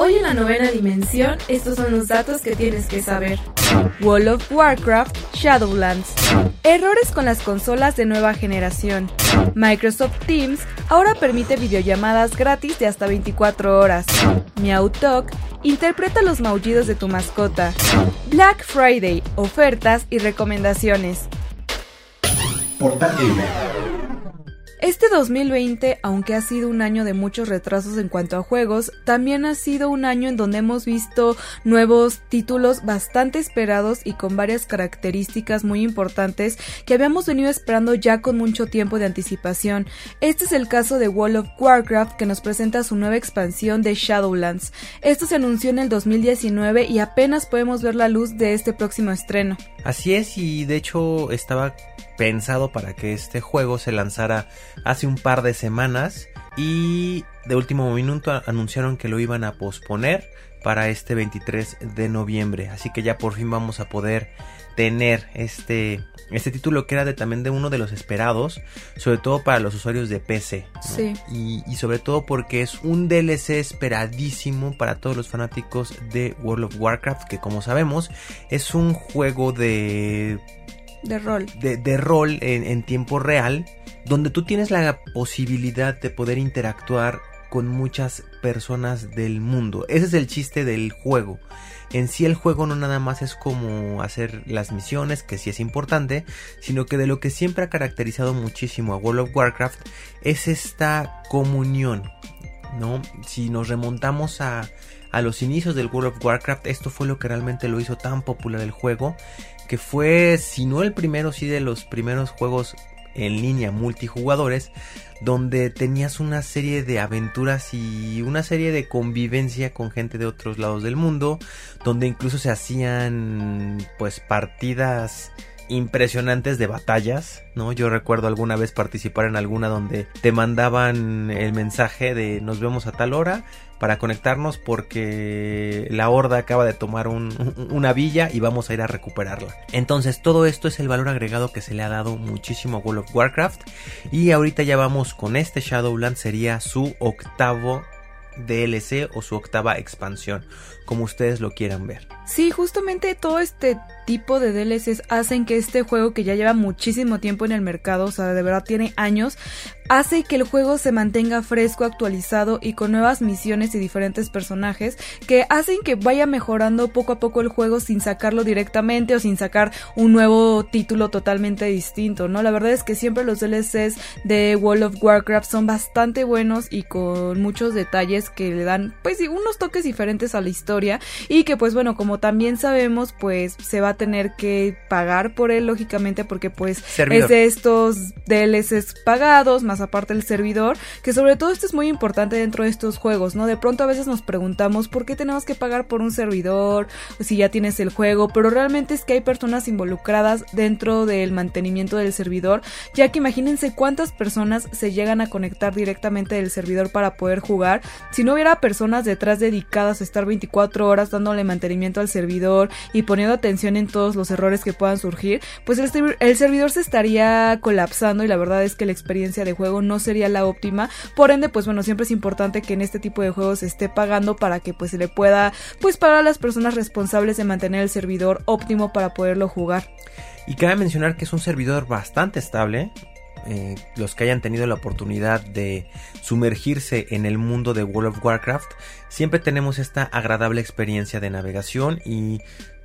Hoy en la novena dimensión, estos son los datos que tienes que saber. World of Warcraft Shadowlands. Errores con las consolas de nueva generación. Microsoft Teams ahora permite videollamadas gratis de hasta 24 horas. MeowTalk interpreta los maullidos de tu mascota. Black Friday, ofertas y recomendaciones. Gamer. Este 2020, aunque ha sido un año de muchos retrasos en cuanto a juegos, también ha sido un año en donde hemos visto nuevos títulos bastante esperados y con varias características muy importantes que habíamos venido esperando ya con mucho tiempo de anticipación. Este es el caso de World of Warcraft que nos presenta su nueva expansión de Shadowlands. Esto se anunció en el 2019 y apenas podemos ver la luz de este próximo estreno. Así es y de hecho estaba pensado para que este juego se lanzara hace un par de semanas y de último minuto anunciaron que lo iban a posponer para este 23 de noviembre. Así que ya por fin vamos a poder tener este, este título que era de, también de uno de los esperados, sobre todo para los usuarios de PC. Sí. Y, y, sobre todo porque es un DLC esperadísimo para todos los fanáticos de World of Warcraft, que como sabemos es un juego de de rol. De, de rol en, en, tiempo real, donde tú tienes la posibilidad de poder interactuar con muchas personas del mundo. Ese es el chiste del juego. En sí el juego no nada más es como hacer las misiones, que sí es importante, sino que de lo que siempre ha caracterizado muchísimo a World of Warcraft es esta comunión, ¿no? Si nos remontamos a, a los inicios del World of Warcraft, esto fue lo que realmente lo hizo tan popular el juego, que fue, si no el primero, sí de los primeros juegos en línea multijugadores, donde tenías una serie de aventuras y una serie de convivencia con gente de otros lados del mundo, donde incluso se hacían pues partidas impresionantes de batallas, ¿no? Yo recuerdo alguna vez participar en alguna donde te mandaban el mensaje de nos vemos a tal hora para conectarnos porque la horda acaba de tomar un, una villa y vamos a ir a recuperarla. Entonces todo esto es el valor agregado que se le ha dado muchísimo a World of Warcraft y ahorita ya vamos con este Shadowland sería su octavo DLC o su octava expansión, como ustedes lo quieran ver. Sí, justamente todo este tipo de DLCs hacen que este juego que ya lleva muchísimo tiempo en el mercado, o sea, de verdad tiene años, hace que el juego se mantenga fresco, actualizado y con nuevas misiones y diferentes personajes que hacen que vaya mejorando poco a poco el juego sin sacarlo directamente o sin sacar un nuevo título totalmente distinto, ¿no? La verdad es que siempre los DLCs de World of Warcraft son bastante buenos y con muchos detalles que le dan pues unos toques diferentes a la historia y que pues bueno, como también sabemos, pues se va a tener que pagar por él lógicamente porque pues Servidor. es de estos DLCs pagados más aparte el servidor, que sobre todo esto es muy importante dentro de estos juegos, ¿no? De pronto a veces nos preguntamos por qué tenemos que pagar por un servidor, si ya tienes el juego, pero realmente es que hay personas involucradas dentro del mantenimiento del servidor, ya que imagínense cuántas personas se llegan a conectar directamente del servidor para poder jugar, si no hubiera personas detrás dedicadas a estar 24 horas dándole mantenimiento al servidor y poniendo atención en todos los errores que puedan surgir, pues el, servidor se estaría colapsando y la verdad es que la experiencia de juego no sería la óptima. Por ende, pues bueno, siempre es importante que en este tipo de juegos se esté pagando para que pues se le pueda pues a las personas responsables de mantener el servidor óptimo para poderlo jugar. Y cabe mencionar que es un servidor bastante estable. Eh, los que hayan tenido la oportunidad de sumergirse en el mundo de World of Warcraft, siempre tenemos esta agradable experiencia de navegación y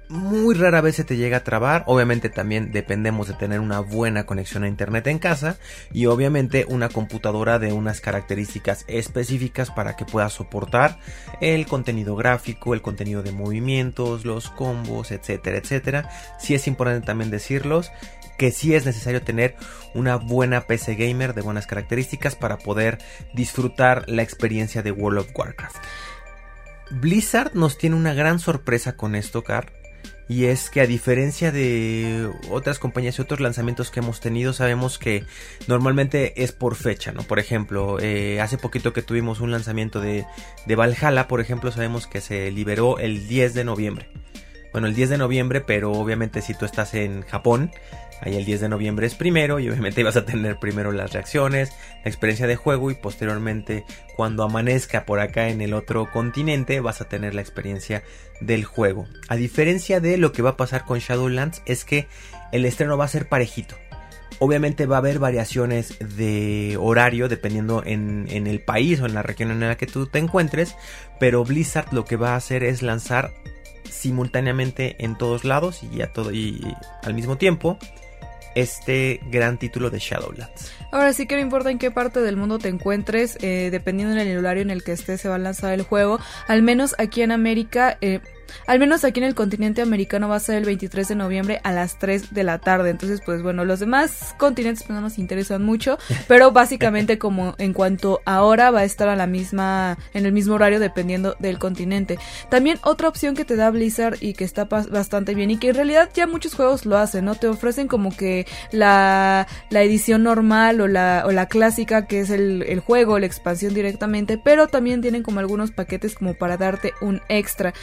muy rara vez se te llega a trabar. Obviamente también dependemos de tener una buena conexión a internet en casa y obviamente una computadora de unas características específicas para que pueda soportar el contenido gráfico, el contenido de movimientos, los combos, etcétera, etcétera. Si sí es importante también decirlos que sí es necesario tener una buena PC gamer de buenas características para poder disfrutar la experiencia de World of Warcraft. Blizzard nos tiene una gran sorpresa con esto, Car. Y es que a diferencia de otras compañías y otros lanzamientos que hemos tenido, sabemos que normalmente es por fecha, ¿no? Por ejemplo, eh, hace poquito que tuvimos un lanzamiento de, de Valhalla, por ejemplo, sabemos que se liberó el 10 de noviembre. Bueno, el 10 de noviembre, pero obviamente si tú estás en Japón, Ahí el 10 de noviembre es primero y obviamente vas a tener primero las reacciones, la experiencia de juego y posteriormente cuando amanezca por acá en el otro continente vas a tener la experiencia del juego. A diferencia de lo que va a pasar con Shadowlands es que el estreno va a ser parejito. Obviamente va a haber variaciones de horario dependiendo en, en, el país o en la región en la que tú te encuentres, pero Blizzard lo que va a hacer es lanzar simultáneamente en todos lados y, a todo, y al mismo tiempo este gran título de Shadowlands. Ahora sí que no importa en qué parte del mundo te encuentres, eh, dependiendo del horario en el que estés, se va a lanzar el juego. Al menos aquí en América, eh, al menos aquí en el continente americano va a ser el 23 de noviembre a las 3 de la tarde. Entonces, pues bueno, los demás continentes pues, no nos interesan mucho, pero básicamente como en cuanto a hora va a estar a la misma en el mismo horario dependiendo del continente. También otra opción que te da Blizzard y que está bastante bien y que en realidad ya muchos juegos lo hacen, ¿no? Te ofrecen como que la, la edición normal o la, o la clásica que es el, el juego, la expansión directamente, pero también tienen como algunos paquetes como para darte un extra.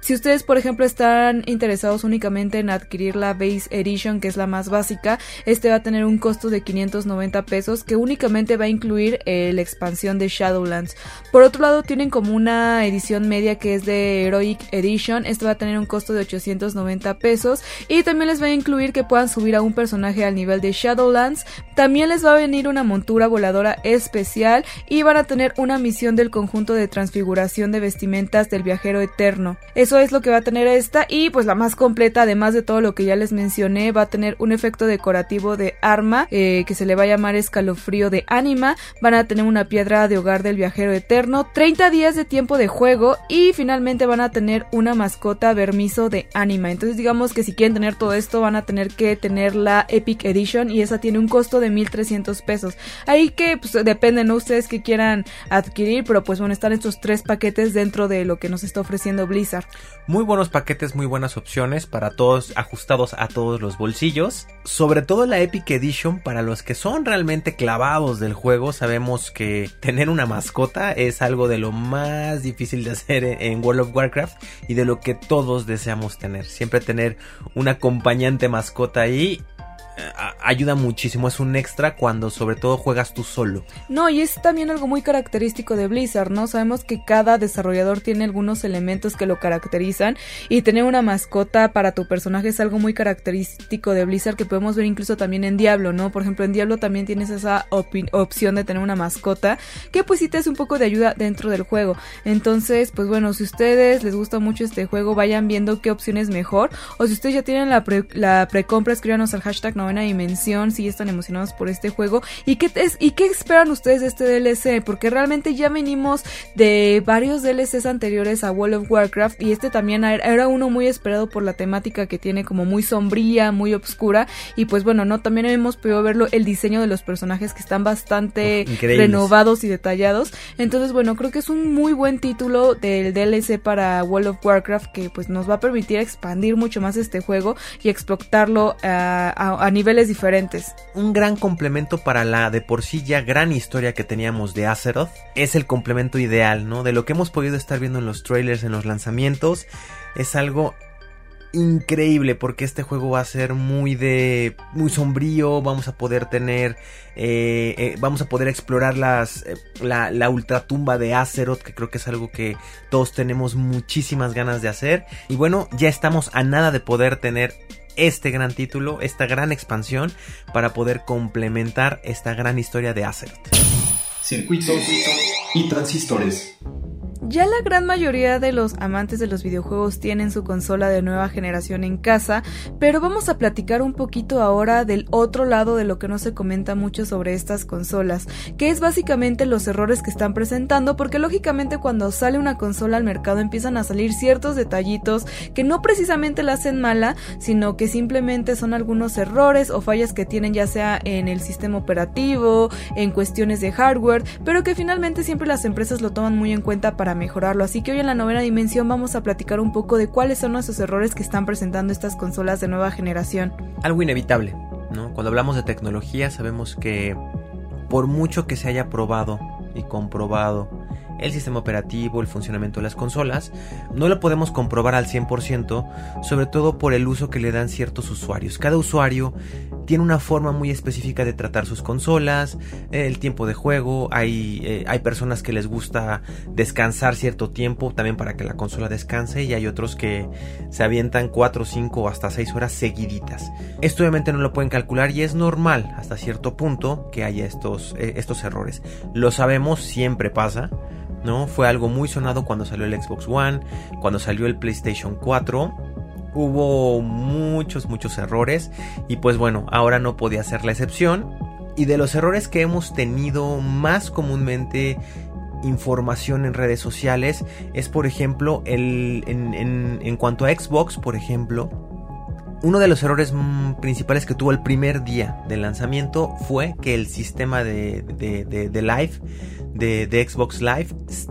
Si ustedes, por ejemplo, están interesados únicamente en adquirir la Base Edition, que es la más básica, este va a tener un costo de 590 pesos que únicamente va a incluir eh, la expansión de Shadowlands. Por otro lado, tienen como una edición media que es de Heroic Edition, este va a tener un costo de 890 pesos y también les va a incluir que puedan subir a un personaje al nivel de Shadowlands. También les va a venir una montura voladora especial y van a tener una misión del conjunto de transfiguración de vestimentas del viajero eterno. Eso es lo que va a tener esta y pues la más completa, además de todo lo que ya les mencioné, va a tener un efecto decorativo de arma eh, que se le va a llamar escalofrío de ánima, van a tener una piedra de hogar del viajero eterno, 30 días de tiempo de juego y finalmente van a tener una mascota vermiso de ánima. Entonces digamos que si quieren tener todo esto van a tener que tener la Epic Edition y esa tiene un costo de 1300 pesos. Ahí que pues depende, ¿no? Ustedes que quieran adquirir, pero pues bueno, están estos tres paquetes dentro de lo que nos está ofreciendo Blizzard. Muy buenos paquetes, muy buenas opciones para todos, ajustados a todos los bolsillos. Sobre todo la Epic Edition, para los que son realmente clavados del juego, sabemos que tener una mascota es algo de lo más difícil de hacer en World of Warcraft y de lo que todos deseamos tener. Siempre tener un acompañante mascota ahí ayuda muchísimo, es un extra cuando sobre todo juegas tú solo. No, y es también algo muy característico de Blizzard, ¿no? Sabemos que cada desarrollador tiene algunos elementos que lo caracterizan y tener una mascota para tu personaje es algo muy característico de Blizzard que podemos ver incluso también en Diablo, ¿no? Por ejemplo, en Diablo también tienes esa opción de tener una mascota que pues sí te hace un poco de ayuda dentro del juego. Entonces, pues bueno, si ustedes les gusta mucho este juego, vayan viendo qué opción es mejor o si ustedes ya tienen la, pre precompra, escríbanos al hashtag novena dimensión, si están emocionados por este juego. ¿Y qué, es, ¿Y qué esperan ustedes de este DLC? Porque realmente ya venimos de varios DLCs anteriores a World of Warcraft y este también era uno muy esperado por la temática que tiene como muy sombría, muy oscura. Y pues bueno, no, también hemos podido verlo el diseño de los personajes que están bastante renovados y detallados. Entonces, bueno, creo que es un muy buen título del DLC para World of Warcraft que pues nos va a permitir expandir mucho más este juego y explotarlo a, a niveles diferentes. Un gran complemento para la de por sí ya gran historia que teníamos de Azeroth. Es el complemento ideal, ¿no? De lo que hemos podido estar viendo en los trailers, en los lanzamientos. Es algo increíble porque este juego va a ser muy de muy sombrío vamos a poder tener eh, eh, vamos a poder explorar las eh, la, la ultratumba de Azeroth que creo que es algo que todos tenemos muchísimas ganas de hacer y bueno ya estamos a nada de poder tener este gran título, esta gran expansión para poder complementar esta gran historia de Azeroth. Circuitos y transistores. Ya la gran mayoría de los amantes de los videojuegos tienen su consola de nueva generación en casa, pero vamos a platicar un poquito ahora del otro lado de lo que no se comenta mucho sobre estas consolas, que es básicamente los errores que están presentando, porque lógicamente cuando sale una consola al mercado empiezan a salir ciertos detallitos que no precisamente la hacen mala, sino que simplemente son algunos errores o fallas que tienen ya sea en el sistema operativo, en cuestiones de hardware, pero que finalmente siempre las empresas lo toman muy en cuenta para mejorarlo. Así que hoy en la novena dimensión vamos a platicar un poco de cuáles son esos errores que están presentando estas consolas de nueva generación. Algo inevitable, ¿no? Cuando hablamos de tecnología sabemos que por mucho que se haya probado y comprobado el sistema operativo, el funcionamiento de las consolas, no lo podemos comprobar al 100%, sobre todo por el uso que le dan ciertos usuarios. Cada usuario tiene una forma muy específica de tratar sus consolas, el tiempo de juego, hay, eh, hay personas que les gusta descansar cierto tiempo también para que la consola descanse y hay otros que se avientan 4, 5 o hasta 6 horas seguiditas. Esto obviamente no lo pueden calcular y es normal hasta cierto punto que haya estos, eh, estos errores. Lo sabemos, siempre pasa. ¿no? Fue algo muy sonado cuando salió el Xbox One, cuando salió el PlayStation 4. Hubo muchos, muchos errores y pues bueno, ahora no podía ser la excepción. Y de los errores que hemos tenido más comúnmente información en redes sociales es por ejemplo el, en, cuanto a Xbox, por ejemplo, uno de los errores mm, principales que tuvo el primer día del lanzamiento fue que el sistema de, de live de, Xbox Live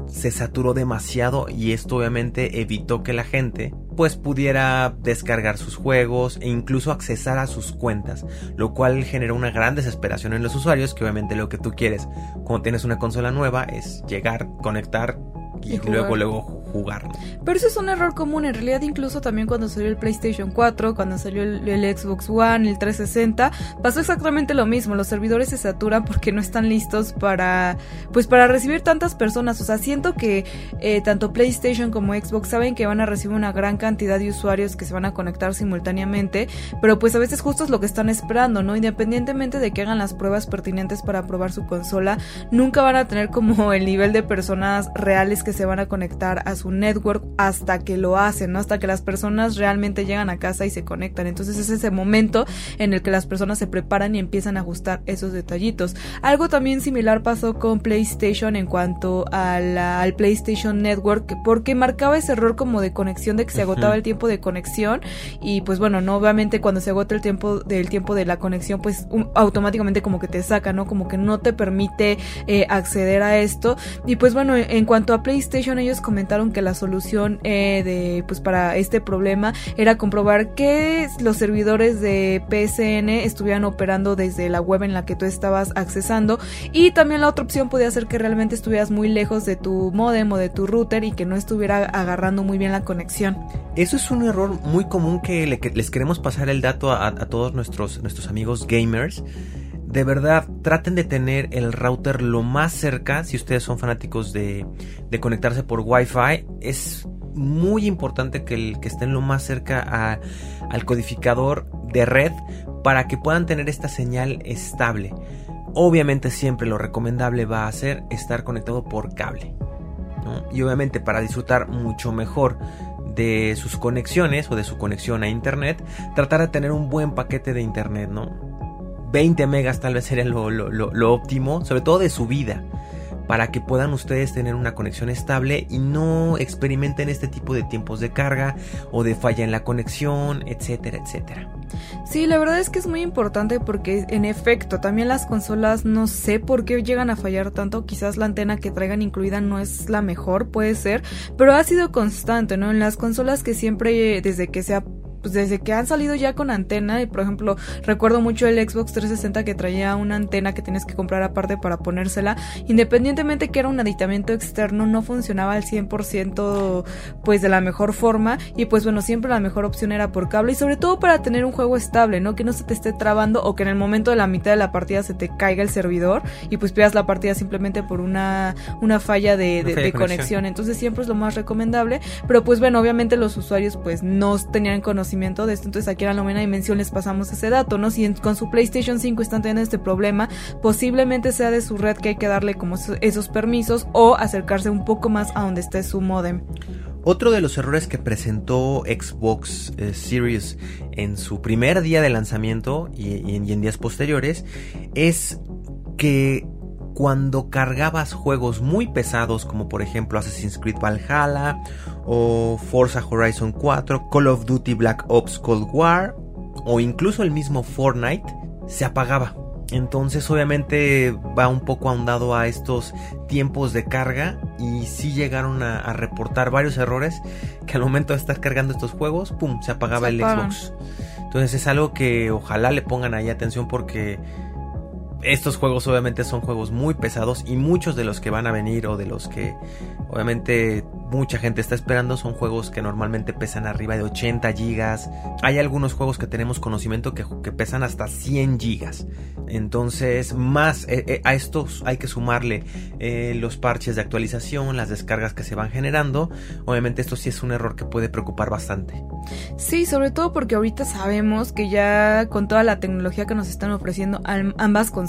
se saturó demasiado y esto obviamente evitó que la gente pues pudiera descargar sus juegos e incluso accesar a sus cuentas, lo cual generó una gran desesperación en los usuarios que obviamente lo que tú quieres cuando tienes una consola nueva es llegar, conectar y, luego luego jugar. Pero eso es un error común, en realidad incluso también cuando salió el PlayStation 4, cuando salió el, Xbox One, el 360, pasó exactamente lo mismo, los servidores se saturan porque no están listos para pues para recibir tantas personas, o sea, siento que eh, tanto PlayStation como Xbox saben que van a recibir una gran cantidad de usuarios que se van a conectar simultáneamente, pero pues a veces justo es lo que están esperando, ¿no? Independientemente de que hagan las pruebas pertinentes para probar su consola, nunca van a tener como el nivel de personas reales que se van a conectar a su network hasta que lo hacen, ¿no? Hasta que las personas realmente llegan a casa y se conectan. Entonces es ese momento en el que las personas se preparan y empiezan a ajustar esos detallitos. Algo también similar pasó con PlayStation en cuanto al PlayStation Network, porque marcaba ese error como de conexión, de que se agotaba el tiempo de conexión. Y pues bueno, no, obviamente cuando se agota el tiempo del tiempo de la conexión, pues automáticamente como que te saca, ¿no? Como que no te permite eh, acceder a esto. Y pues bueno, en cuanto a PlayStation, PlayStation ellos comentaron que la solución eh, de pues para este problema era comprobar que los servidores de PSN estuvieran operando desde la web en la que tú estabas accesando y también la otra opción podía ser que realmente estuvieras muy lejos de tu modem o de tu router y que no estuviera agarrando muy bien la conexión. Eso es un error muy común que les queremos pasar el dato a, a todos nuestros, nuestros amigos gamers de verdad traten de tener el router lo más cerca si ustedes son fanáticos de, conectarse por Wi-Fi. Es muy importante que, el, que estén lo más cerca al codificador de red para que puedan tener esta señal estable. Obviamente siempre lo recomendable va a ser estar conectado por cable. Y obviamente para disfrutar mucho mejor de sus conexiones o de su conexión a internet, tratar de tener un buen paquete de internet, ¿no? 20 megas tal vez sería lo, óptimo, sobre todo de subida, para que puedan ustedes tener una conexión estable y no experimenten este tipo de tiempos de carga o de falla en la conexión, etcétera, etcétera. Sí, la verdad es que es muy importante porque en efecto también las consolas no sé por qué llegan a fallar tanto, quizás la antena que traigan incluida no es la mejor, puede ser, pero ha sido constante, ¿no? En las consolas que siempre desde que se ha pues desde que han salido ya con antena, y por ejemplo, recuerdo mucho el Xbox 360 que traía una antena que tienes que comprar aparte para ponérsela, independientemente que era un aditamento externo, no funcionaba al 100% pues de la mejor forma y pues bueno, siempre la mejor opción era por cable y sobre todo para tener un juego estable, ¿no? Que no se te esté trabando o que en el momento de la mitad de la partida se te caiga el servidor y pues pierdas la partida simplemente por una, una falla de, de conexión. Entonces siempre es lo más recomendable, pero pues bueno, obviamente los usuarios pues no tenían conocimiento de esto, entonces aquí en la novena dimensión les pasamos ese dato, ¿no? Si con su PlayStation 5 están teniendo este problema, posiblemente sea de su red que hay que darle como esos permisos o acercarse un poco más a donde esté su modem. Otro de los errores que presentó Xbox eh, Series en su primer día de lanzamiento y en días posteriores es que cuando cargabas juegos muy pesados como por ejemplo Assassin's Creed Valhalla o Forza Horizon 4, Call of Duty Black Ops Cold War o incluso el mismo Fortnite, se apagaba. Entonces obviamente va un poco ahondado a estos tiempos de carga y sí llegaron a, reportar varios errores que al momento de estar cargando estos juegos, ¡pum!, se apagaba el Xbox. Entonces es algo que ojalá le pongan ahí atención porque estos juegos obviamente son juegos muy pesados y muchos de los que van a venir o de los que obviamente mucha gente está esperando son juegos que normalmente pesan arriba de 80 gigas. Hay algunos juegos que tenemos conocimiento que, pesan hasta 100 gigas. Entonces, más eh, eh, a estos hay que sumarle eh, los parches de actualización, las descargas que se van generando. Obviamente esto sí es un error que puede preocupar bastante. Sí, sobre todo porque ahorita sabemos que ya con toda la tecnología que nos están ofreciendo ambas consolas,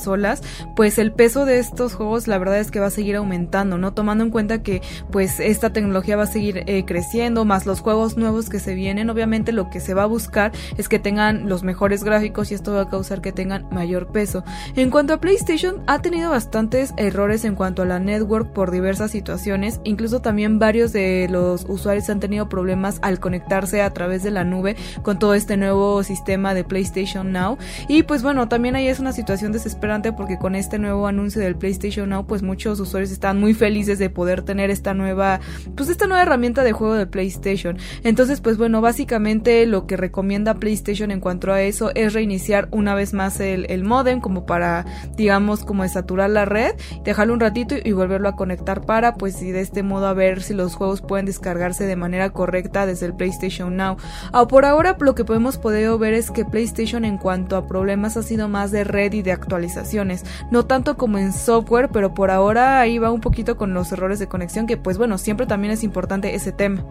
pues el peso de estos juegos la verdad es que va a seguir aumentando, ¿no? Tomando en cuenta que pues esta tecnología va a seguir eh, creciendo, más los juegos nuevos que se vienen, obviamente lo que se va a buscar es que tengan los mejores gráficos y esto va a causar que tengan mayor peso. En cuanto a PlayStation, ha tenido bastantes errores en cuanto a la network por diversas situaciones, incluso también varios de los usuarios han tenido problemas al conectarse a través de la nube con todo este nuevo sistema de PlayStation Now. Y pues bueno, también ahí es una situación porque con este nuevo anuncio del PlayStation Now, pues muchos usuarios están muy felices de poder tener esta nueva pues esta nueva herramienta de juego de PlayStation. Entonces, pues bueno, básicamente lo que recomienda PlayStation en cuanto a eso es reiniciar una vez más el, el modem como para, digamos, como saturar la red, dejarlo un ratito y, volverlo a conectar para, pues, y de este modo a ver si los juegos pueden descargarse de manera correcta desde el PlayStation Now. Ah, por ahora lo que podemos poder ver es que PlayStation en cuanto a problemas ha sido más de red y de no tanto como en software, pero por ahora ahí va un poquito con los errores de conexión que pues bueno, siempre también es importante ese tema.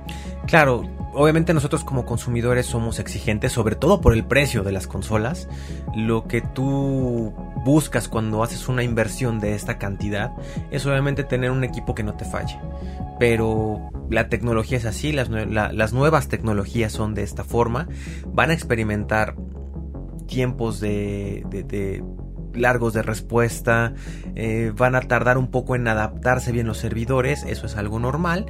Claro, obviamente nosotros como consumidores somos exigentes, sobre todo por el precio de las consolas. Lo que tú buscas cuando haces una inversión de esta cantidad es obviamente tener un equipo que no te falle. Pero la tecnología es así, las, nuevas tecnologías son de esta forma. Van a experimentar tiempos de largos de respuesta, eh, van a tardar un poco en adaptarse bien los servidores, eso es algo normal,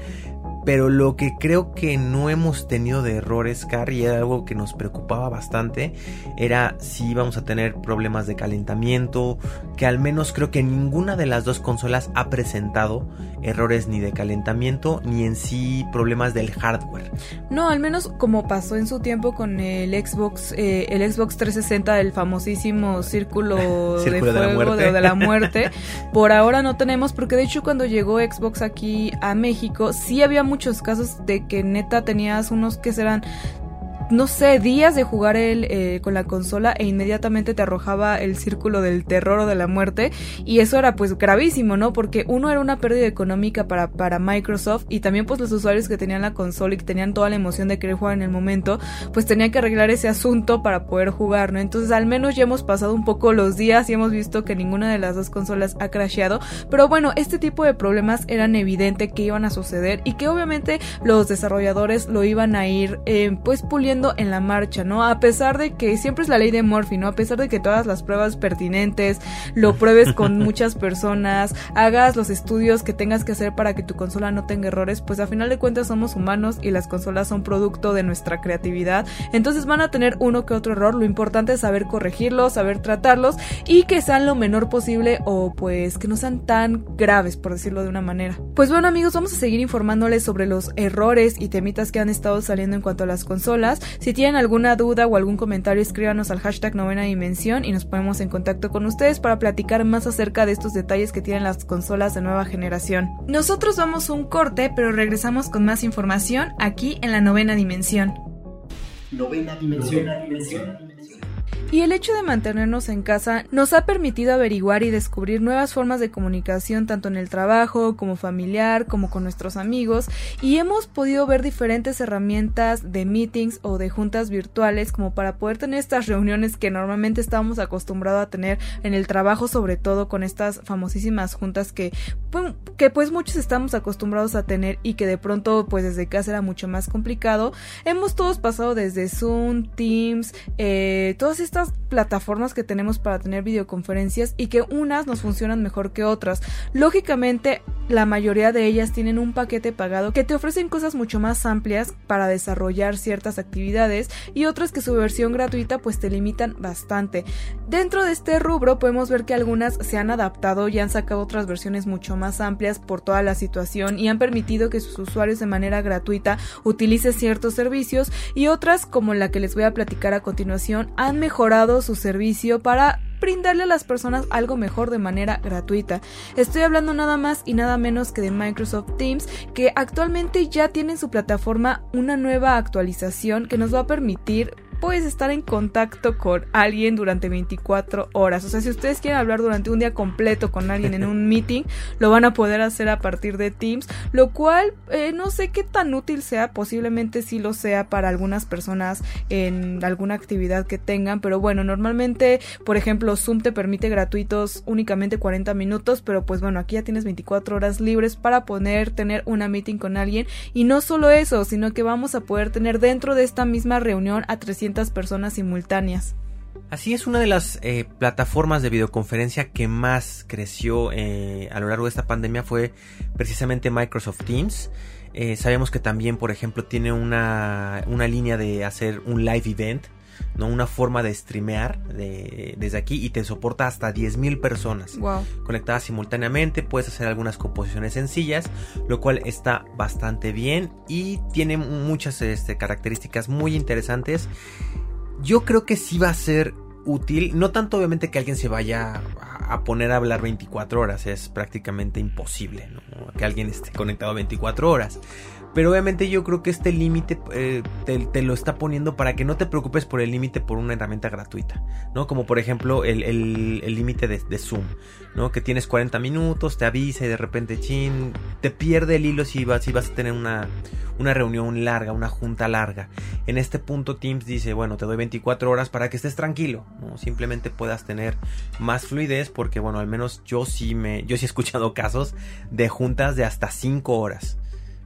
pero lo que creo que no hemos tenido de errores, Car, y era algo que nos preocupaba bastante, era si íbamos a tener problemas de calentamiento, que al menos creo que ninguna de las dos consolas ha presentado errores ni de calentamiento, ni en sí problemas del hardware. No, al menos como pasó en su tiempo con el Xbox, eh, el Xbox 360, el famosísimo círculo, de fuego la muerte. de la muerte, por ahora no tenemos, porque de hecho cuando llegó Xbox aquí a México, sí había muchos casos de que neta tenías unos que serán no sé, días de jugar el, eh, con la consola e inmediatamente te arrojaba el círculo del terror o de la muerte y eso era pues gravísimo, ¿no? Porque uno era una pérdida económica para, para Microsoft y también pues los usuarios que tenían la consola y que tenían toda la emoción de querer jugar en el momento, pues tenían que arreglar ese asunto para poder jugar, ¿no? Entonces al menos ya hemos pasado un poco los días y hemos visto que ninguna de las dos consolas ha crasheado, pero bueno, este tipo de problemas eran evidente que iban a suceder y que obviamente los desarrolladores lo iban a ir eh, pues puliendo en la marcha, ¿no? A pesar de que siempre es la ley de Murphy, ¿no? A pesar de que todas las pruebas pertinentes, lo pruebes con muchas personas, hagas los estudios que tengas que hacer para que tu consola no tenga errores, pues a final de cuentas somos humanos y las consolas son producto de nuestra creatividad. Entonces van a tener uno que otro error. Lo importante es saber corregirlos, saber tratarlos y que sean lo menor posible o pues que no sean tan graves, por decirlo de una manera. Pues bueno amigos, vamos a seguir informándoles sobre los errores y temitas que han estado saliendo en cuanto a las consolas. Si tienen alguna duda o algún comentario, escríbanos al hashtag novena dimensión y nos ponemos en contacto con ustedes para platicar más acerca de estos detalles que tienen las consolas de nueva generación. Nosotros vamos un corte, pero regresamos con más información aquí en la novena dimensión. Novena dimensión. Y el hecho de mantenernos en casa nos ha permitido averiguar y descubrir nuevas formas de comunicación tanto en el trabajo como familiar como con nuestros amigos y hemos podido ver diferentes herramientas de meetings o de juntas virtuales como para poder tener estas reuniones que normalmente estábamos acostumbrados a tener en el trabajo sobre todo con estas famosísimas juntas que, que pues muchos estamos acostumbrados a tener y que de pronto pues desde casa era mucho más complicado. Hemos todos pasado desde Zoom, Teams, eh, todas estas plataformas que tenemos para tener videoconferencias y que unas nos funcionan mejor que otras. Lógicamente la mayoría de ellas tienen un paquete pagado que te ofrecen cosas mucho más amplias para desarrollar ciertas actividades y otras que su versión gratuita pues te limitan bastante. Dentro de este rubro podemos ver que algunas se han adaptado y han sacado otras versiones mucho más amplias por toda la situación y han permitido que sus usuarios de manera gratuita utilicen ciertos servicios y otras como la que les voy a platicar a continuación han mejorado su servicio para brindarle a las personas algo mejor de manera gratuita. Estoy hablando nada más y nada menos que de Microsoft Teams, que actualmente ya tiene en su plataforma una nueva actualización que nos va a permitir puedes estar en contacto con alguien durante 24 horas. O sea, si ustedes quieren hablar durante un día completo con alguien en un meeting, lo van a poder hacer a partir de Teams, lo cual eh, no sé qué tan útil sea, posiblemente sí lo sea para algunas personas en alguna actividad que tengan, pero bueno, normalmente, por ejemplo, Zoom te permite gratuitos únicamente 40 minutos, pero pues bueno, aquí ya tienes 24 horas libres para poder tener una meeting con alguien y no solo eso, sino que vamos a poder tener dentro de esta misma reunión a 300 personas simultáneas. Así es, una de las eh, plataformas de videoconferencia que más creció eh, a lo largo de esta pandemia fue precisamente Microsoft Teams. Eh, sabemos que también, por ejemplo, tiene una, una línea de hacer un live event ¿no? Una forma de streamear desde aquí y te soporta hasta 10.000 personas conectadas simultáneamente. Puedes hacer algunas composiciones sencillas, lo cual está bastante bien y tiene muchas este, características muy interesantes. Yo creo que sí va a ser útil, no tanto obviamente que alguien se vaya a poner a hablar 24 horas, es prácticamente imposible que alguien esté conectado 24 horas pero obviamente yo creo que este límite eh, te, lo está poniendo para que no te preocupes por el límite por una herramienta gratuita, ¿no? Como por ejemplo el límite de, de, Zoom, ¿no? Que tienes 40 minutos, te avisa y de repente, chin, te pierde el hilo si vas, si vas a tener una, una reunión larga, una junta larga. En este punto Teams dice, bueno, te doy 24 horas para que estés tranquilo, ¿no? Simplemente puedas tener más fluidez porque, bueno, al menos yo sí me, yo sí he escuchado casos de juntas de hasta 5 horas.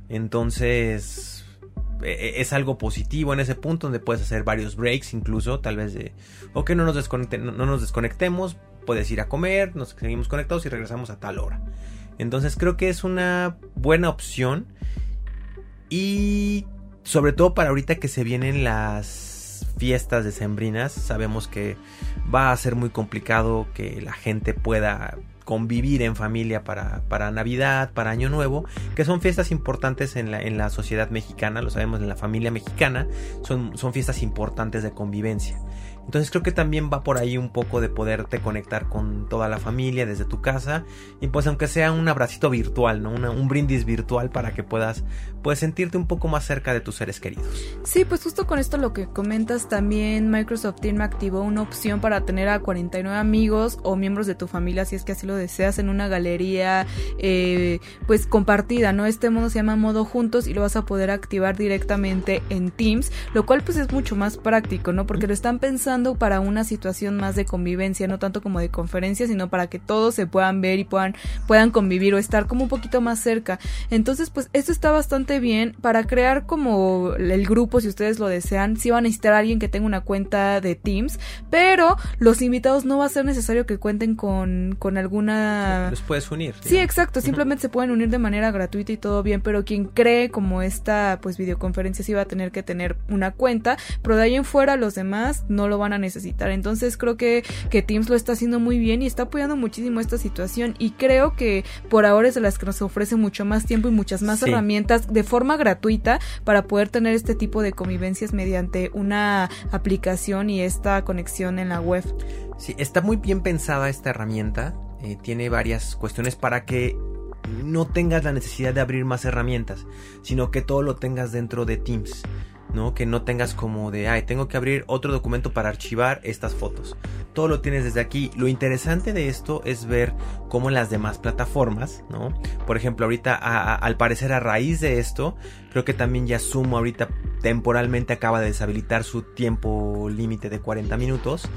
Entonces e, e, es algo positivo en ese punto donde puedes hacer varios breaks incluso, tal vez de, ok, no nos, no, nos desconectemos, puedes ir a comer, nos seguimos conectados y regresamos a tal hora. Entonces creo que es una buena opción y sobre todo para ahorita que se vienen las fiestas decembrinas, sabemos que va a ser muy complicado que la gente pueda convivir en familia para, para, Navidad, para Año Nuevo, que son fiestas importantes en la, en la sociedad mexicana, lo sabemos en la familia mexicana, son, son fiestas importantes de convivencia. Entonces creo que también va por ahí un poco de poderte conectar con toda la familia desde tu casa y pues aunque sea un abracito virtual, ¿no? un brindis virtual para que puedas pues sentirte un poco más cerca de tus seres queridos. Sí, pues justo con esto lo que comentas también Microsoft Team activó una opción para tener a 49 amigos o miembros de tu familia si es que así lo deseas en una galería eh, pues compartida, ¿no? Este modo se llama modo juntos y lo vas a poder activar directamente en Teams, lo cual pues es mucho más práctico, ¿no? Porque lo están pensando para una situación más de convivencia, no tanto como de conferencia, sino para que todos se puedan ver y puedan, puedan convivir o estar como un poquito más cerca. Entonces, pues esto está bastante bien para crear como el grupo, si ustedes lo desean, si van a necesitar a alguien que tenga una cuenta de Teams, pero los invitados no va a ser necesario que cuenten con, con alguna... Los puedes unir. Sí, exacto, simplemente se pueden unir de manera gratuita y todo bien, pero quien cree como esta pues videoconferencia sí va a tener que tener una cuenta, pero de ahí en fuera los demás no lo van van a necesitar. Entonces creo que, que Teams lo está haciendo muy bien y está apoyando muchísimo esta situación y creo que por ahora es de las que nos ofrece mucho más tiempo y muchas más herramientas de forma gratuita para poder tener este tipo de convivencias mediante una aplicación y esta conexión en la web. Sí, está muy bien pensada esta herramienta. Eh, tiene varias cuestiones para que no tengas la necesidad de abrir más herramientas, sino que todo lo tengas dentro de Teams. ¿No? Que no tengas como de, ay, tengo que abrir otro documento para archivar estas fotos. Todo lo tienes desde aquí. Lo interesante de esto es ver cómo las demás plataformas, ¿no? Por ejemplo, ahorita, al parecer a raíz de esto, creo que también ya Sumo ahorita temporalmente acaba de deshabilitar su tiempo límite de 40 minutos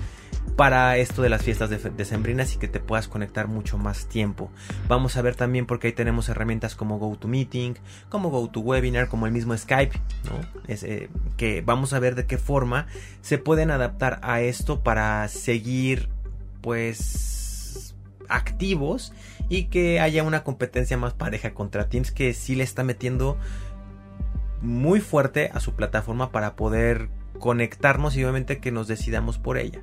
para esto de las fiestas decembrinas y que te puedas conectar mucho más tiempo. Vamos a ver también porque ahí tenemos herramientas como GoToMeeting, como GoToWebinar, como el mismo Skype, ¿no? Eh, que vamos a ver de qué forma se pueden adaptar a esto para seguir pues activos y que haya una competencia más pareja contra Teams que sí le está metiendo muy fuerte a su plataforma para poder conectarnos y obviamente que nos decidamos por ella.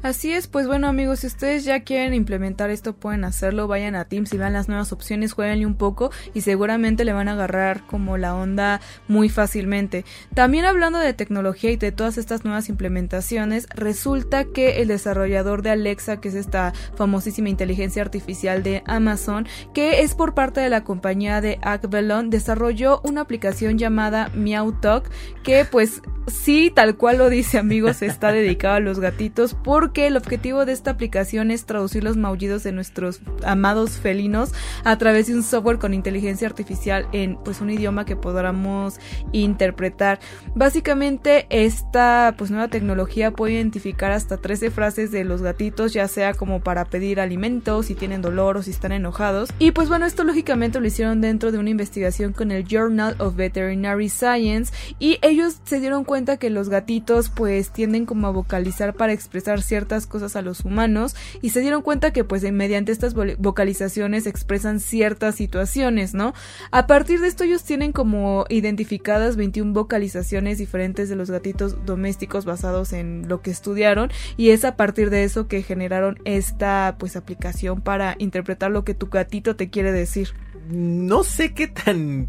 Así es, pues bueno amigos, si ustedes ya quieren implementar esto pueden hacerlo, vayan a Teams y vean las nuevas opciones, jueguenle un poco y seguramente le van a agarrar como la onda muy fácilmente. También hablando de tecnología y de todas estas nuevas implementaciones, resulta que el desarrollador de Alexa, que es esta famosísima inteligencia artificial de Amazon, que es por parte de la compañía de Akvelon, desarrolló una aplicación llamada MeowTalk que pues sí, tal cual lo dice amigos, está dedicado a los gatitos porque el objetivo de esta aplicación es traducir los maullidos de nuestros amados felinos a través de un software con inteligencia artificial en pues un idioma que podamos interpretar. Básicamente esta pues nueva tecnología puede identificar hasta 13 frases de los gatitos, ya sea como para pedir alimentos, si tienen dolor o si están enojados. Y pues bueno, esto lógicamente lo hicieron dentro de una investigación con el Journal of Veterinary Science y ellos se dieron cuenta que los gatitos pues tienden como a vocalizar para expresar ciertas cosas a los humanos y se dieron cuenta que pues mediante estas vocalizaciones expresan ciertas situaciones, ¿no? A partir de esto ellos tienen como identificadas 21 vocalizaciones diferentes de los gatitos domésticos basados en lo que estudiaron y es a partir de eso que generaron esta pues aplicación para interpretar lo que tu gatito te quiere decir. No sé qué tan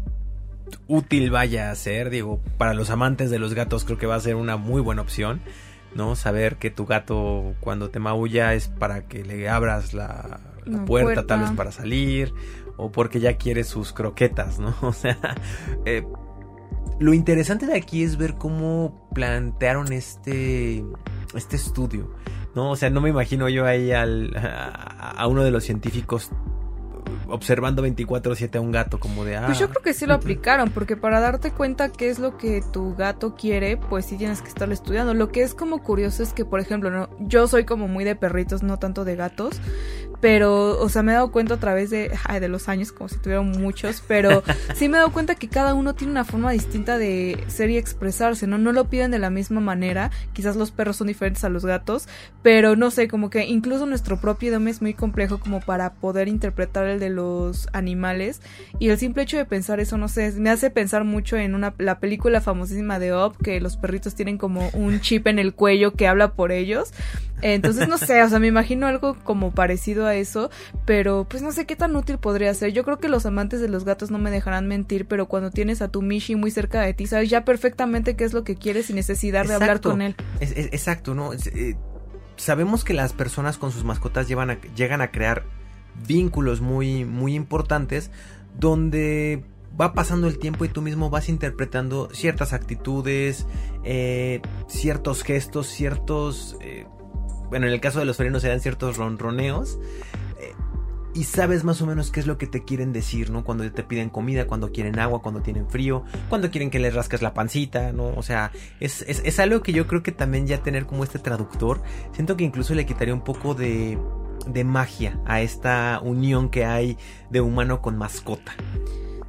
útil vaya a ser, digo, para los amantes de los gatos creo que va a ser una muy buena opción. ¿No? Saber que tu gato cuando te maulla es para que le abras la, puerta, tal vez para salir, o porque ya quiere sus croquetas, ¿no? O sea, eh, lo interesante de aquí es ver cómo plantearon este, este estudio, ¿no? O sea, no me imagino yo ahí al, a uno de los científicos observando 24/7 a un gato como de... Ah, pues yo creo que sí lo aplicaron, porque para darte cuenta qué es lo que tu gato quiere, pues sí tienes que estarlo estudiando. Lo que es como curioso es que, por ejemplo, no, yo soy como muy de perritos, no tanto de gatos, pero, o sea, me he dado cuenta a través de, ay, de los años, como si tuvieran muchos, pero sí me he dado cuenta que cada uno tiene una forma distinta de ser y expresarse, ¿no? No lo piden de la misma manera, quizás los perros son diferentes a los gatos, pero no sé, como que incluso nuestro propio idioma es muy complejo como para poder interpretar el de los animales, y el simple hecho de pensar eso, no sé, me hace pensar mucho en una, la película famosísima de Up, que los perritos tienen como un chip en el cuello que habla por ellos, entonces no sé, o sea, me imagino algo como parecido a eso, pero pues no sé qué tan útil podría ser. Yo creo que los amantes de los gatos no me dejarán mentir, pero cuando tienes a tu Mishi muy cerca de ti, sabes ya perfectamente qué es lo que quieres sin necesidad de hablar con él. exacto, ¿no? Eh, sabemos que las personas con sus mascotas llevan llegan a crear vínculos muy, muy importantes donde va pasando el tiempo y tú mismo vas interpretando ciertas actitudes, eh, ciertos gestos, ciertos... Eh, bueno, en el caso de los felinos dan ciertos ronroneos. Eh, y sabes más o menos qué es lo que te quieren decir, ¿no? Cuando te piden comida, cuando quieren agua, cuando tienen frío, cuando quieren que les rasques la pancita, ¿no? O sea, es, es, algo que yo creo que también ya tener como este traductor, siento que incluso le quitaría un poco de, de magia a esta unión que hay de humano con mascota.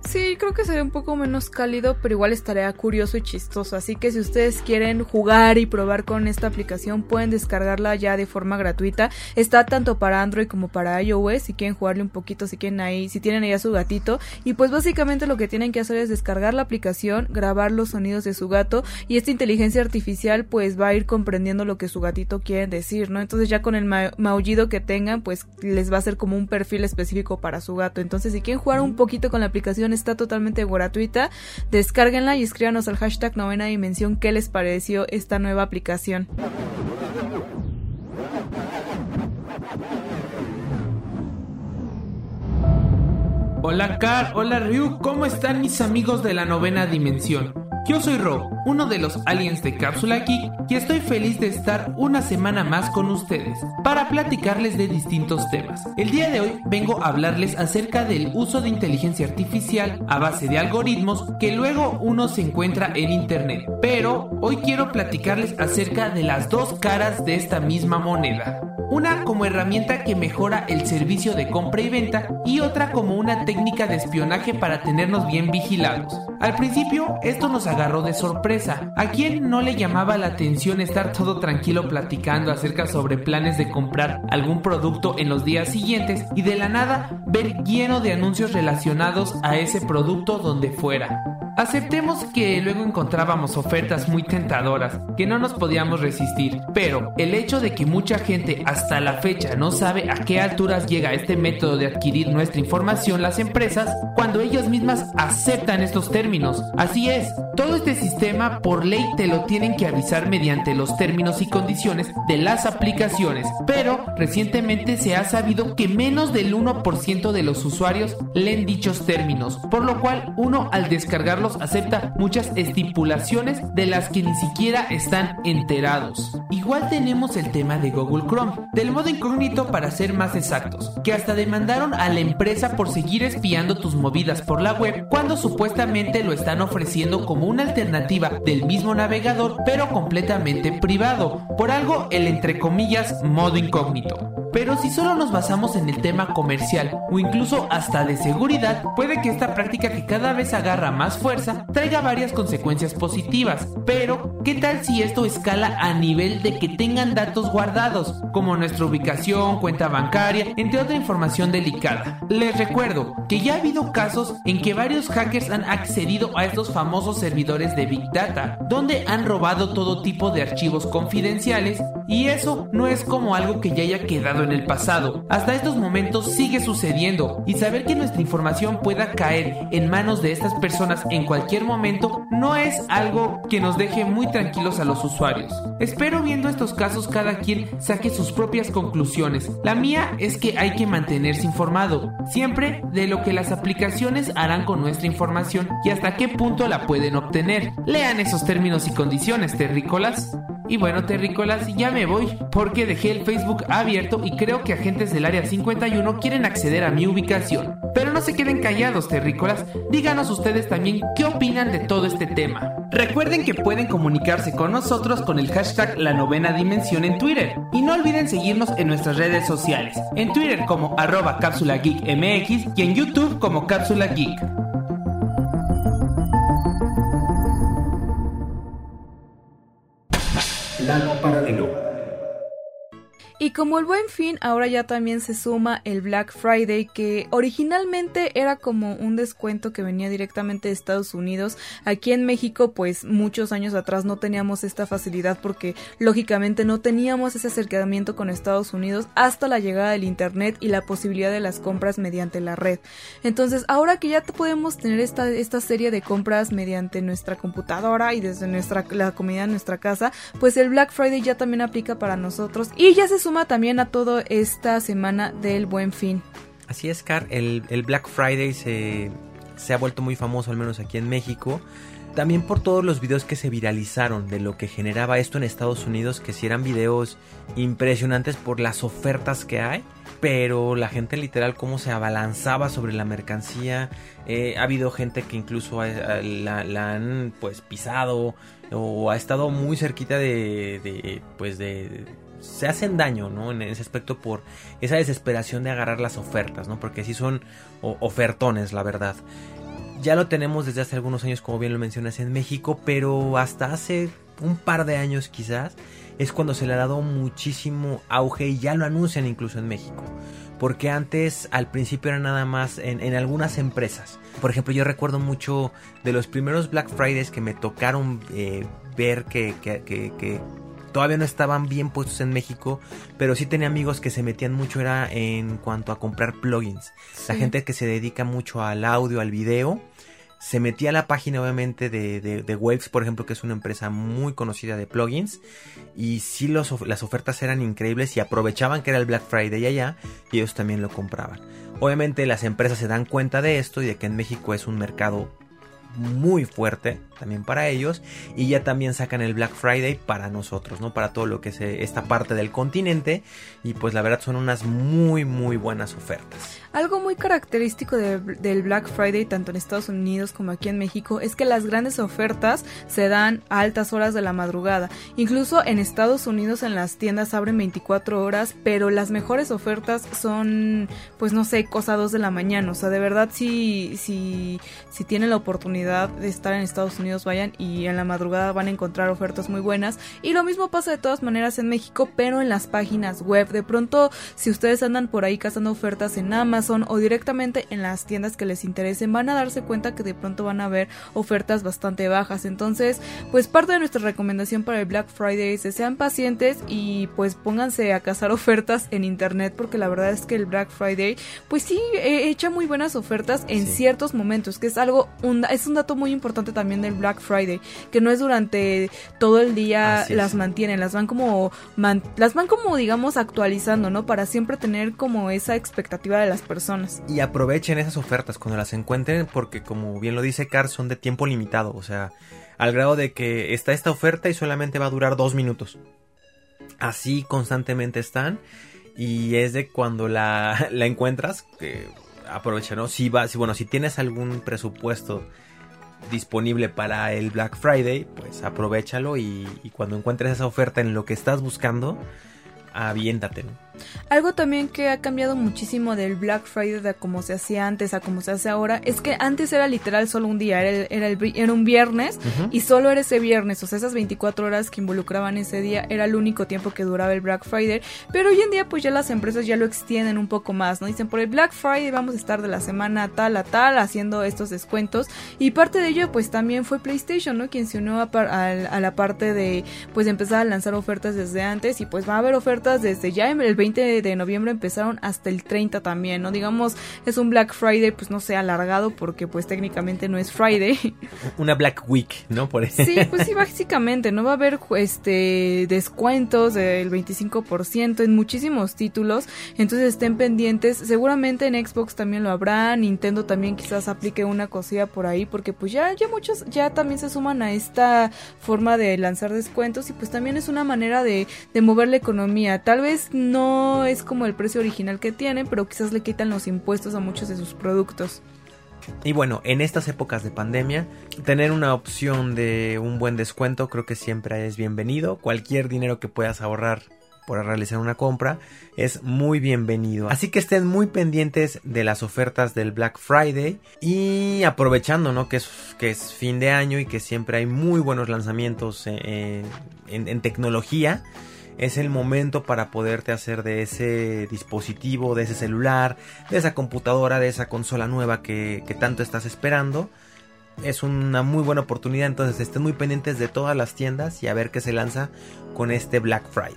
Sí, creo que sería un poco menos cálido, pero igual estaría curioso y chistoso. Así que si ustedes quieren jugar y probar con esta aplicación, pueden descargarla ya de forma gratuita. Está tanto para Android como para iOS. Si quieren jugarle un poquito, si quieren ahí, si tienen ahí a su gatito. Y pues básicamente lo que tienen que hacer es descargar la aplicación, grabar los sonidos de su gato y esta inteligencia artificial pues va a ir comprendiendo lo que su gatito quiere decir, ¿no? Entonces ya con el maullido que tengan, pues les va a hacer como un perfil específico para su gato. Entonces si quieren jugar un poquito con la aplicación está totalmente gratuita. Descárguenla y escríbanos al hashtag novena dimensión qué les pareció esta nueva aplicación. Hola Car, hola Ryu, ¿cómo están mis amigos de la novena dimensión? Yo soy Ro uno de los aliens de Cápsula Geek, y estoy feliz de estar una semana más con ustedes para platicarles de distintos temas. El día de hoy vengo a hablarles acerca del uso de inteligencia artificial a base de algoritmos que luego uno se encuentra en internet. Pero hoy quiero platicarles acerca de las dos caras de esta misma moneda. Una como herramienta que mejora el servicio de compra y venta y otra como una técnica de espionaje para tenernos bien vigilados. Al principio esto nos agarró de sorpresa. ¿A quién no le llamaba la atención estar todo tranquilo platicando acerca sobre planes de comprar algún producto en los días siguientes y de la nada ver lleno de anuncios relacionados a ese producto donde fuera? Aceptemos que luego encontrábamos ofertas muy tentadoras que no nos podíamos resistir, pero el hecho de que mucha gente hasta la fecha no sabe a qué alturas llega este método de adquirir nuestra información las empresas cuando ellas mismas aceptan estos términos. Así es, todo este sistema por ley te lo tienen que avisar mediante los términos y condiciones de las aplicaciones, pero recientemente se ha sabido que menos del 1% de los usuarios leen dichos términos, por lo cual uno al descargar acepta muchas estipulaciones de las que ni siquiera están enterados. Igual tenemos el tema de Google Chrome, del modo incógnito para ser más exactos, que hasta demandaron a la empresa por seguir espiando tus movidas por la web cuando supuestamente lo están ofreciendo como una alternativa del mismo navegador pero completamente privado, por algo el entre comillas modo incógnito. Pero si solo nos basamos en el tema comercial o incluso hasta de seguridad, puede que esta práctica que cada vez agarra más fuerza traiga varias consecuencias positivas. Pero, ¿qué tal si esto escala a nivel de que tengan datos guardados, como nuestra ubicación, cuenta bancaria, entre otra información delicada? Les recuerdo que ya ha habido casos en que varios hackers han accedido a estos famosos servidores de Big Data, donde han robado todo tipo de archivos confidenciales y eso no es como algo que ya haya quedado en el pasado. Hasta estos momentos sigue sucediendo y saber que nuestra información pueda caer en manos de estas personas en cualquier momento no es algo que nos deje muy tranquilos a los usuarios. Espero viendo estos casos cada quien saque sus propias conclusiones. La mía es que hay que mantenerse informado, siempre de lo que las aplicaciones harán con nuestra información y hasta qué punto la pueden obtener. Lean esos términos y condiciones, terrícolas. Y bueno, terrícolas, ya me voy porque dejé el Facebook abierto y creo que agentes del área 51 quieren acceder a mi ubicación. Pero no se queden callados, terrícolas. Díganos ustedes también qué opinan de todo este tema. Recuerden que pueden comunicarse con nosotros con el hashtag La Novena Dimensión en Twitter. Y no olviden seguirnos en nuestras redes sociales. En Twitter como arroba cápsula geek y en YouTube como cápsula geek. Y como el buen fin, ahora ya también se suma el Black Friday, que originalmente era como un descuento que venía directamente de Estados Unidos. Aquí en México, pues muchos años atrás no teníamos esta facilidad porque lógicamente no teníamos ese acercamiento con Estados Unidos hasta la llegada del Internet y la posibilidad de las compras mediante la red. Entonces, ahora que ya podemos tener esta, esta serie de compras mediante nuestra computadora y desde nuestra, la comida en nuestra casa, pues el Black Friday ya también aplica para nosotros y ya se suma también a toda esta semana del buen fin. Así es, Car, el, Black Friday se, se ha vuelto muy famoso, al menos aquí en México. También por todos los videos que se viralizaron de lo que generaba esto en Estados Unidos, que si eran videos impresionantes por las ofertas que hay, pero la gente literal cómo se abalanzaba sobre la mercancía. Eh, ha habido gente que incluso la, han pues pisado o ha estado muy cerquita de pues de se hacen daño, ¿no? En ese aspecto por esa desesperación de agarrar las ofertas, ¿no? Porque sí son ofertones, la verdad. Ya lo tenemos desde hace algunos años, como bien lo mencionas, en México, pero hasta hace un par de años quizás es cuando se le ha dado muchísimo auge y ya lo anuncian incluso en México. Porque antes, al principio era nada más en, algunas empresas. Por ejemplo, yo recuerdo mucho de los primeros Black Fridays que me tocaron eh, ver que, que todavía no estaban bien puestos en México, pero sí tenía amigos que se metían mucho era en cuanto a comprar plugins. La gente que se dedica mucho al audio, al video, se metía a la página obviamente de, de, Waves, por ejemplo, que es una empresa muy conocida de plugins, y sí los, las ofertas eran increíbles y aprovechaban que era el Black Friday allá y ellos también lo compraban. Obviamente las empresas se dan cuenta de esto y de que en México es un mercado muy fuerte también para ellos y ya también sacan el Black Friday para nosotros, ¿no? Para todo lo que es eh, esta parte del continente y pues la verdad son unas muy muy buenas ofertas. Algo muy característico de, del Black Friday tanto en Estados Unidos como aquí en México es que las grandes ofertas se dan a altas horas de la madrugada. Incluso en Estados Unidos en las tiendas abren 24 horas, pero las mejores ofertas son pues no sé, cosa 2 de la mañana, o sea, de verdad si si si tienen la oportunidad de estar en Estados Unidos vayan y en la madrugada van a encontrar ofertas muy buenas. Y lo mismo pasa de todas maneras en México, pero en las páginas web. De pronto, si ustedes andan por ahí cazando ofertas en Amazon o directamente en las tiendas que les interesen, van a darse cuenta que de pronto van a ver ofertas bastante bajas. Entonces, pues parte de nuestra recomendación para el Black Friday es que sean pacientes y pues pónganse a cazar ofertas en internet porque la verdad es que el Black Friday pues sí eh, echa muy buenas ofertas en ciertos momentos, que es algo un, es un dato muy importante también del Black Friday, que no es durante todo el día las mantienen, las van como las van como digamos actualizando, ¿no? Para siempre tener como esa expectativa de las Y aprovechen esas ofertas cuando las encuentren porque como bien lo dice Car son de tiempo limitado, o sea, al grado de que está esta oferta y solamente va a durar dos minutos. Así constantemente están y es de cuando la, la encuentras que aprovecha, ¿no? Si va, si bueno, si tienes algún presupuesto disponible para el Black Friday, pues aprovechalo y, y, cuando encuentres esa oferta en lo que estás buscando, aviéntate, ¿no? Algo también que ha cambiado muchísimo del Black Friday de como se hacía antes a como se hace ahora es que antes era literal solo un día, era, era, el, era un viernes y solo era ese viernes, o sea, esas 24 horas que involucraban ese día era el único tiempo que duraba el Black Friday, pero hoy en día pues ya las empresas ya lo extienden un poco más, ¿no? Dicen por el Black Friday vamos a estar de la semana tal a tal haciendo estos descuentos y parte de ello pues también fue PlayStation, ¿no? Quien se unió a, a, a la parte de pues empezar a lanzar ofertas desde antes y pues va a haber ofertas desde ya en el 20 de noviembre empezaron hasta el 30 también, ¿no? Digamos, es un Black Friday, pues no sé, alargado porque pues técnicamente no es Friday. Una Black Week, ¿no? Por Sí, pues sí, básicamente, ¿no? Va a haber este descuentos del 25% en muchísimos títulos, entonces estén pendientes. Seguramente en Xbox también lo habrá, Nintendo también quizás aplique una cosilla por ahí porque pues ya, ya muchos ya también se suman a esta forma de lanzar descuentos y pues también es una manera de, de mover la economía. Tal vez no es como el precio original que tiene, pero quizás le quitan los impuestos a muchos de sus productos. Y bueno, en estas épocas de pandemia, tener una opción de un buen descuento creo que siempre es bienvenido. Cualquier dinero que puedas ahorrar por realizar una compra es muy bienvenido. Así que estén muy pendientes de las ofertas del Black Friday y aprovechando ¿no? que, es, que es fin de año y que siempre hay muy buenos lanzamientos en, tecnología es el momento para poderte hacer de ese dispositivo, de ese celular, de esa computadora, de esa consola nueva que, tanto estás esperando. Es una muy buena oportunidad, entonces estén muy pendientes de todas las tiendas y a ver qué se lanza con este Black Friday.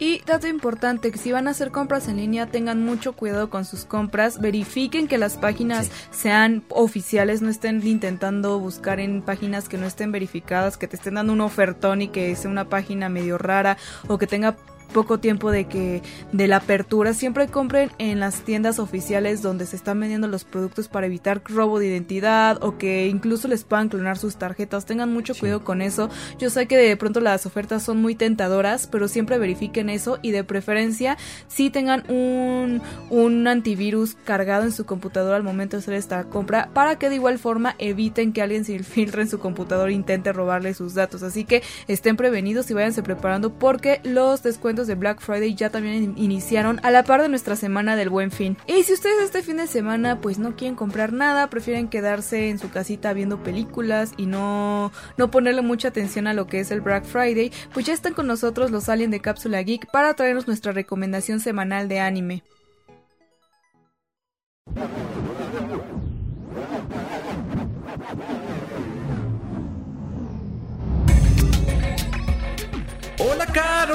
Y dato importante, que si van a hacer compras en línea, tengan mucho cuidado con sus compras, verifiquen que las páginas sí. sean oficiales, no estén intentando buscar en páginas que no estén verificadas, que te estén dando un ofertón y que sea una página medio rara o que tenga poco tiempo de que de la apertura. Siempre compren en las tiendas oficiales donde se están vendiendo los productos para evitar robo de identidad o que incluso les puedan clonar sus tarjetas. Tengan mucho sí. cuidado con eso. Yo sé que de pronto las ofertas son muy tentadoras pero siempre verifiquen eso y de preferencia si tengan un, un antivirus cargado en su computadora al momento de hacer esta compra para que de igual forma eviten que alguien se infiltre en su computadora e intente robarle sus datos. Así que estén prevenidos y váyanse preparando porque los descuentos de Black Friday ya también iniciaron a la par de nuestra semana del Buen Fin. Y si ustedes este fin de semana pues no quieren comprar nada, prefieren quedarse en su casita viendo películas y no no ponerle mucha atención a lo que es el Black Friday, pues ya están con nosotros los aliens de Cápsula Geek para traernos nuestra recomendación semanal de anime.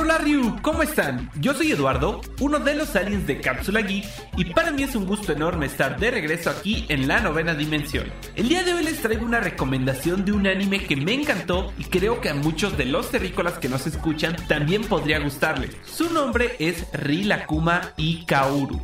Hola, Ryu, ¿cómo están? Yo soy Eduardo, uno de los aliens de Cápsula Geek, y para mí es un gusto enorme estar de regreso aquí en la novena dimensión. El día de hoy les traigo una recomendación de un anime que me encantó y creo que a muchos de los terrícolas que nos escuchan también podría gustarles. Su nombre es Rilakuma y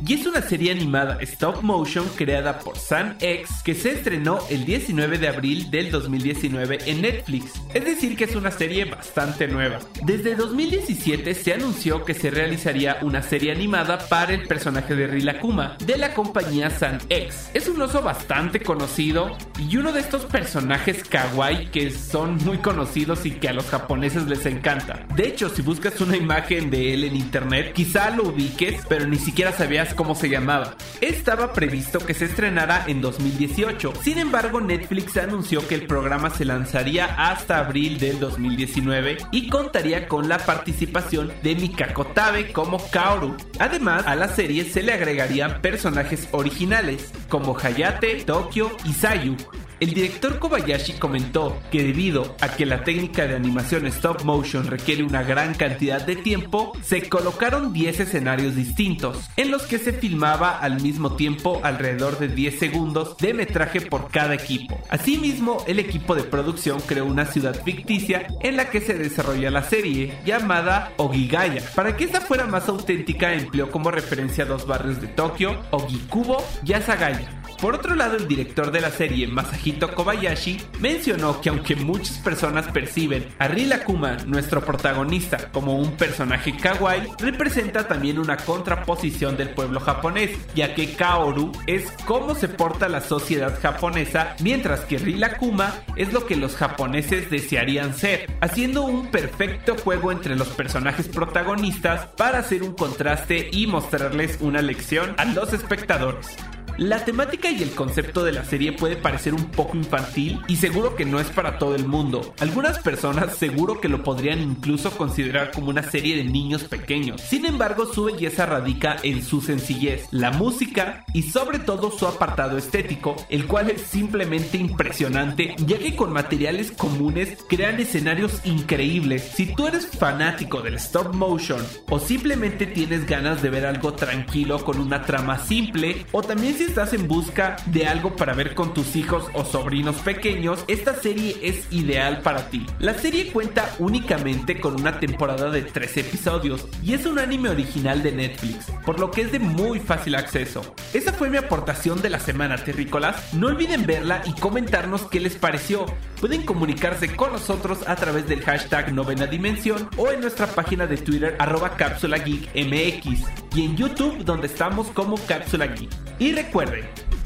y es una serie animada stop motion creada por San X que se estrenó el 19 de abril del 2019 en Netflix. Es decir, que es una serie bastante nueva. Desde 2017 se anunció que se realizaría una serie animada para el personaje de Rilakuma de la compañía San X. Es un oso bastante conocido y uno de estos personajes kawaii que son muy conocidos y que a los japoneses les encanta. De hecho, si buscas una imagen de él en internet, quizá lo ubiques, pero ni siquiera sabías cómo se llamaba. Estaba previsto que se estrenara en 2018. Sin embargo, Netflix anunció que el programa se lanzaría hasta abril del 2019 y contaría con la participación de Mikako Tabe como Kaoru. Además, a la serie se le agregarían personajes originales como Hayate, Tokyo y Sayu, el director Kobayashi comentó que debido a que la técnica de animación stop motion requiere una gran cantidad de tiempo, se colocaron 10 escenarios distintos, en los que se filmaba al mismo tiempo alrededor de 10 segundos de metraje por cada equipo. Asimismo, el equipo de producción creó una ciudad ficticia en la que se desarrolla la serie, llamada Ogigaya. Para que esta fuera más auténtica, empleó como referencia dos barrios de Tokio, Ogikubo y Asagaya. Por otro lado, el director de la serie, Masahito Kobayashi, mencionó que aunque muchas personas perciben a Rilakuma, nuestro protagonista, como un personaje kawaii, representa también una contraposición del pueblo japonés, ya que Kaoru es cómo se porta la sociedad japonesa, mientras que Rilakuma es lo que los japoneses desearían ser, haciendo un perfecto juego entre los personajes protagonistas para hacer un contraste y mostrarles una lección a los espectadores. La temática y el concepto de la serie puede parecer un poco infantil y seguro que no es para todo el mundo. Algunas personas seguro que lo podrían incluso considerar como una serie de niños pequeños. Sin embargo, su belleza radica en su sencillez, la música y sobre todo su apartado estético, el cual es simplemente impresionante ya que con materiales comunes crean escenarios increíbles. Si tú eres fanático del stop motion o simplemente tienes ganas de ver algo tranquilo con una trama simple o también si estás en busca de algo para ver con tus hijos o sobrinos pequeños, esta serie es ideal para ti. La serie cuenta únicamente con una temporada de 3 episodios y es un anime original de Netflix, por lo que es de muy fácil acceso. Esa fue mi aportación de la semana, terrícolas. No olviden verla y comentarnos qué les pareció. Pueden comunicarse con nosotros a través del hashtag novena dimensión o en nuestra página de Twitter arroba cápsula geek y en YouTube donde estamos como cápsula geek.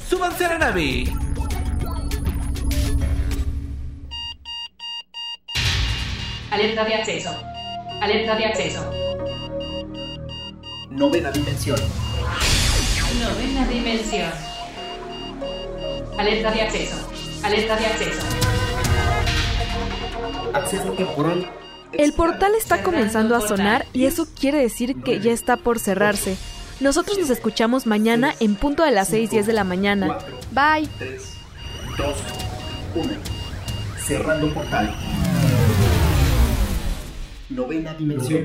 Súbanse a la nave. Alerta de acceso. Alerta de acceso. Novena dimensión. Novena dimensión. Alerta de acceso. Alerta de acceso. Acceso temporal. El portal está comenzando a sonar y eso quiere decir que ya está por cerrarse. Nosotros nos escuchamos mañana en punto de las 6:10 de la mañana. Bye. 3, 2, 1. Cerrando portal. Novena dimensión.